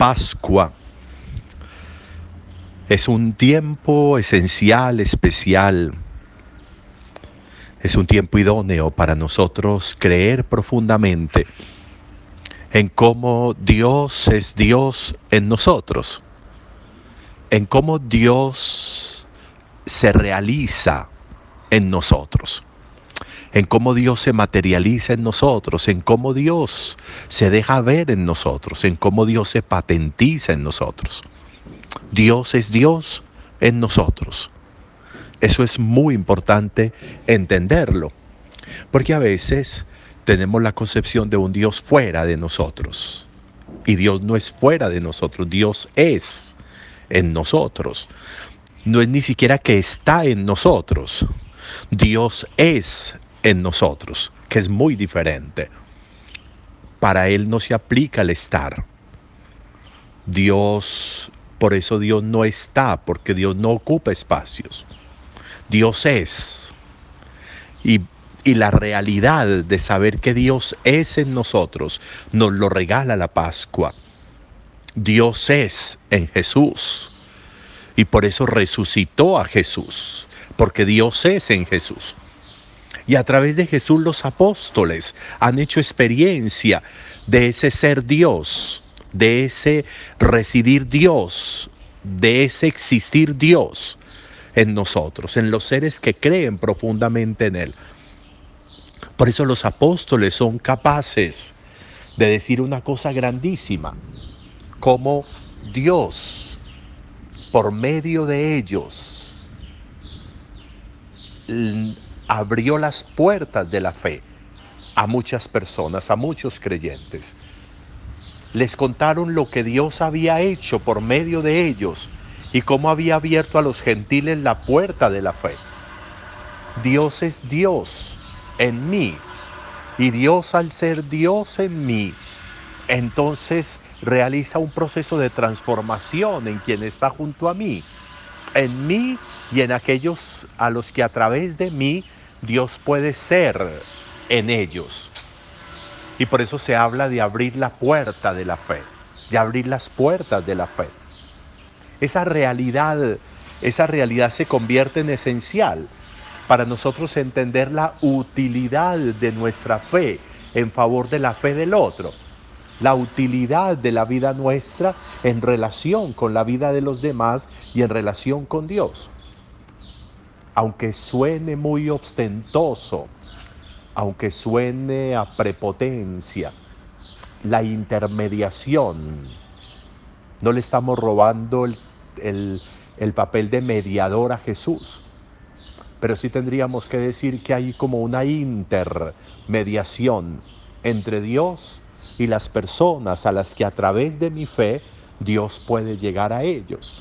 Pascua es un tiempo esencial, especial. Es un tiempo idóneo para nosotros creer profundamente en cómo Dios es Dios en nosotros, en cómo Dios se realiza en nosotros en cómo Dios se materializa en nosotros, en cómo Dios se deja ver en nosotros, en cómo Dios se patentiza en nosotros. Dios es Dios en nosotros. Eso es muy importante entenderlo, porque a veces tenemos la concepción de un Dios fuera de nosotros. Y Dios no es fuera de nosotros, Dios es en nosotros. No es ni siquiera que está en nosotros. Dios es en nosotros, que es muy diferente. Para Él no se aplica el estar. Dios, por eso Dios no está, porque Dios no ocupa espacios. Dios es. Y, y la realidad de saber que Dios es en nosotros nos lo regala la Pascua. Dios es en Jesús. Y por eso resucitó a Jesús, porque Dios es en Jesús. Y a través de Jesús los apóstoles han hecho experiencia de ese ser Dios, de ese residir Dios, de ese existir Dios en nosotros, en los seres que creen profundamente en Él. Por eso los apóstoles son capaces de decir una cosa grandísima, como Dios, por medio de ellos, abrió las puertas de la fe a muchas personas, a muchos creyentes. Les contaron lo que Dios había hecho por medio de ellos y cómo había abierto a los gentiles la puerta de la fe. Dios es Dios en mí y Dios al ser Dios en mí, entonces realiza un proceso de transformación en quien está junto a mí, en mí y en aquellos a los que a través de mí Dios puede ser en ellos. Y por eso se habla de abrir la puerta de la fe, de abrir las puertas de la fe. Esa realidad, esa realidad se convierte en esencial para nosotros entender la utilidad de nuestra fe en favor de la fe del otro, la utilidad de la vida nuestra en relación con la vida de los demás y en relación con Dios. Aunque suene muy ostentoso, aunque suene a prepotencia, la intermediación, no le estamos robando el, papel de mediador a Jesús, pero sí tendríamos que decir que hay como una intermediación entre Dios y las personas a las que a través de mi fe Dios puede llegar a ellos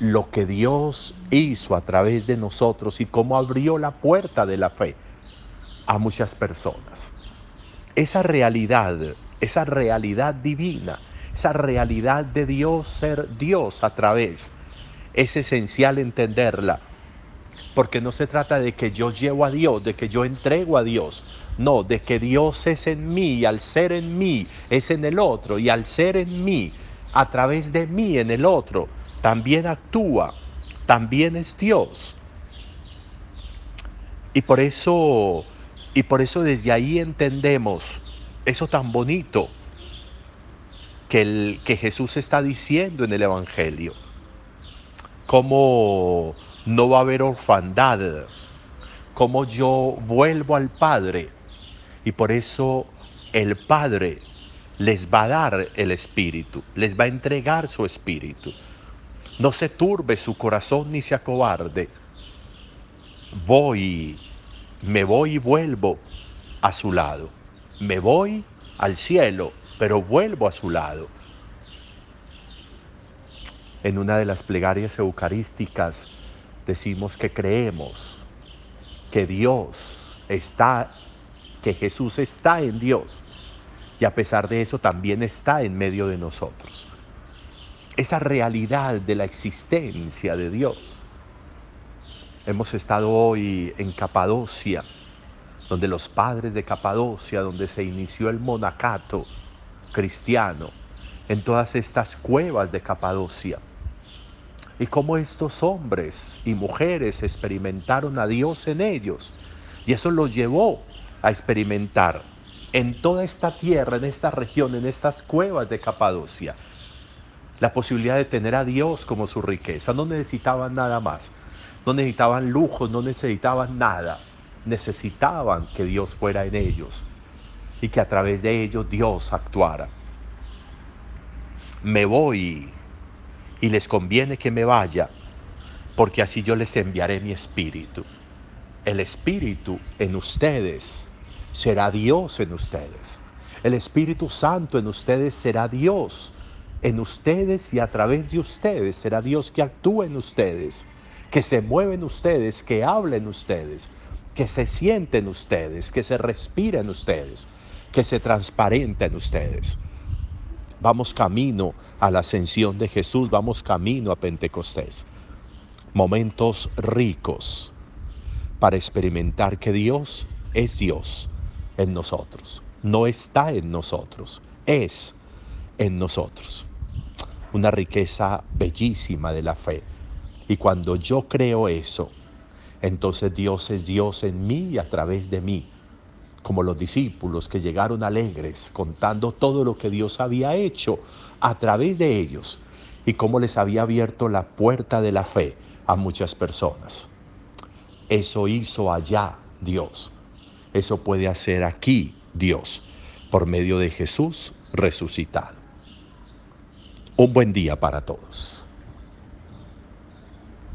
lo que Dios hizo a través de nosotros y cómo abrió la puerta de la fe a muchas personas. Esa realidad, esa realidad divina, esa realidad de Dios ser Dios a través, es esencial entenderla. Porque no se trata de que yo llevo a Dios, de que yo entrego a Dios. No, de que Dios es en mí y al ser en mí es en el otro y al ser en mí, a través de mí en el otro, también actúa, también es Dios. Y por eso, y por eso desde ahí entendemos eso tan bonito que, el, que Jesús está diciendo en el Evangelio. Cómo no va a haber orfandad, cómo yo vuelvo al Padre. Y por eso el Padre les va a dar el Espíritu, les va a entregar su Espíritu. No se turbe su corazón ni se acobarde. Voy, me voy y vuelvo a su lado. Me voy al cielo, pero vuelvo a su lado. En una de las plegarias eucarísticas decimos que creemos que Dios está, que Jesús está en Dios y a pesar de eso también está en medio de nosotros esa realidad de la existencia de Dios. Hemos estado hoy en Capadocia, donde los padres de Capadocia, donde se inició el monacato, cristiano en todas estas cuevas de Capadocia. Y cómo estos hombres y mujeres experimentaron a Dios en ellos. Y eso los llevó a experimentar en toda esta tierra, en esta región, en estas cuevas de Capadocia, la posibilidad de tener a Dios como su riqueza. No necesitaban nada más, no necesitaban lujos, no necesitaban nada. Necesitaban que Dios fuera en ellos y que a través de ellos Dios actuara. Me voy y les conviene que me vaya, porque así yo les enviaré mi espíritu. El espíritu en ustedes será Dios en ustedes. El Espíritu Santo en ustedes será Dios en ustedes y a través de ustedes será Dios que actúe en ustedes, que se mueve en ustedes, que hable en ustedes, que se siente en ustedes, que se respira en ustedes, que se transparenta en ustedes. Vamos camino a la ascensión de Jesús, vamos camino a Pentecostés. Momentos ricos para experimentar que Dios es Dios en nosotros. No está en nosotros, es en nosotros. Una riqueza bellísima de la fe. Y cuando yo creo eso, entonces Dios es Dios en mí y a través de mí. Como los discípulos que llegaron alegres contando todo lo que Dios había hecho a través de ellos y cómo les había abierto la puerta de la fe a muchas personas. Eso hizo allá Dios. Eso puede hacer aquí Dios por medio de Jesús resucitado. Un buen día para todos.